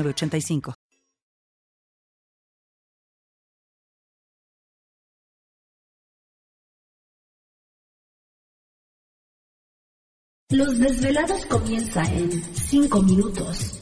85 Los desvelados comienza en 5 minutos.